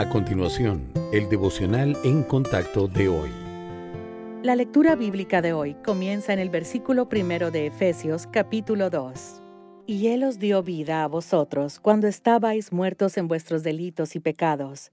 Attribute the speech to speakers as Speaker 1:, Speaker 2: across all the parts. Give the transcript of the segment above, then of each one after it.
Speaker 1: A continuación, el devocional en contacto de hoy.
Speaker 2: La lectura bíblica de hoy comienza en el versículo primero de Efesios capítulo 2. Y Él os dio vida a vosotros cuando estabais muertos en vuestros delitos y pecados,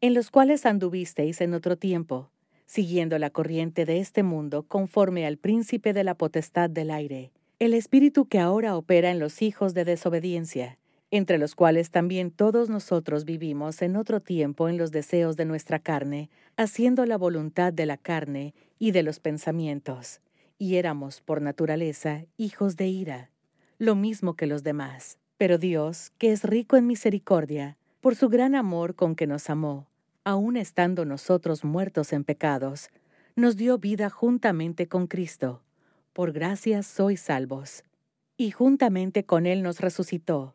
Speaker 2: en los cuales anduvisteis en otro tiempo, siguiendo la corriente de este mundo conforme al príncipe de la potestad del aire, el espíritu que ahora opera en los hijos de desobediencia entre los cuales también todos nosotros vivimos en otro tiempo en los deseos de nuestra carne, haciendo la voluntad de la carne y de los pensamientos, y éramos por naturaleza hijos de ira, lo mismo que los demás. Pero Dios, que es rico en misericordia, por su gran amor con que nos amó, aun estando nosotros muertos en pecados, nos dio vida juntamente con Cristo. Por gracia sois salvos. Y juntamente con Él nos resucitó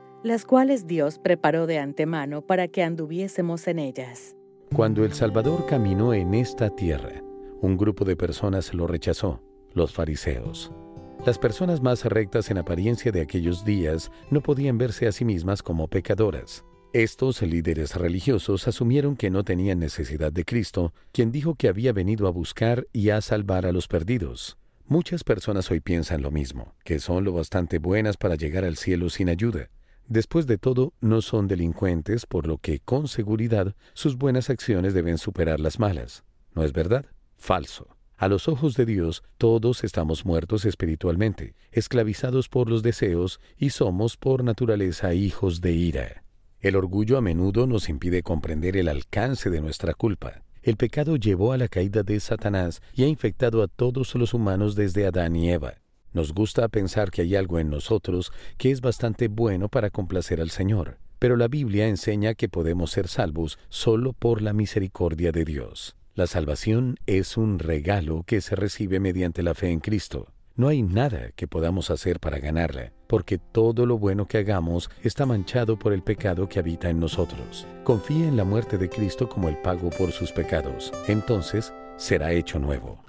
Speaker 2: las cuales Dios preparó de antemano para que anduviésemos en ellas.
Speaker 1: Cuando el Salvador caminó en esta tierra, un grupo de personas lo rechazó, los fariseos. Las personas más rectas en apariencia de aquellos días no podían verse a sí mismas como pecadoras. Estos líderes religiosos asumieron que no tenían necesidad de Cristo, quien dijo que había venido a buscar y a salvar a los perdidos. Muchas personas hoy piensan lo mismo, que son lo bastante buenas para llegar al cielo sin ayuda. Después de todo, no son delincuentes, por lo que con seguridad sus buenas acciones deben superar las malas. ¿No es verdad? Falso. A los ojos de Dios, todos estamos muertos espiritualmente, esclavizados por los deseos y somos por naturaleza hijos de ira. El orgullo a menudo nos impide comprender el alcance de nuestra culpa. El pecado llevó a la caída de Satanás y ha infectado a todos los humanos desde Adán y Eva. Nos gusta pensar que hay algo en nosotros que es bastante bueno para complacer al Señor, pero la Biblia enseña que podemos ser salvos solo por la misericordia de Dios. La salvación es un regalo que se recibe mediante la fe en Cristo. No hay nada que podamos hacer para ganarla, porque todo lo bueno que hagamos está manchado por el pecado que habita en nosotros. Confía en la muerte de Cristo como el pago por sus pecados. Entonces será hecho nuevo.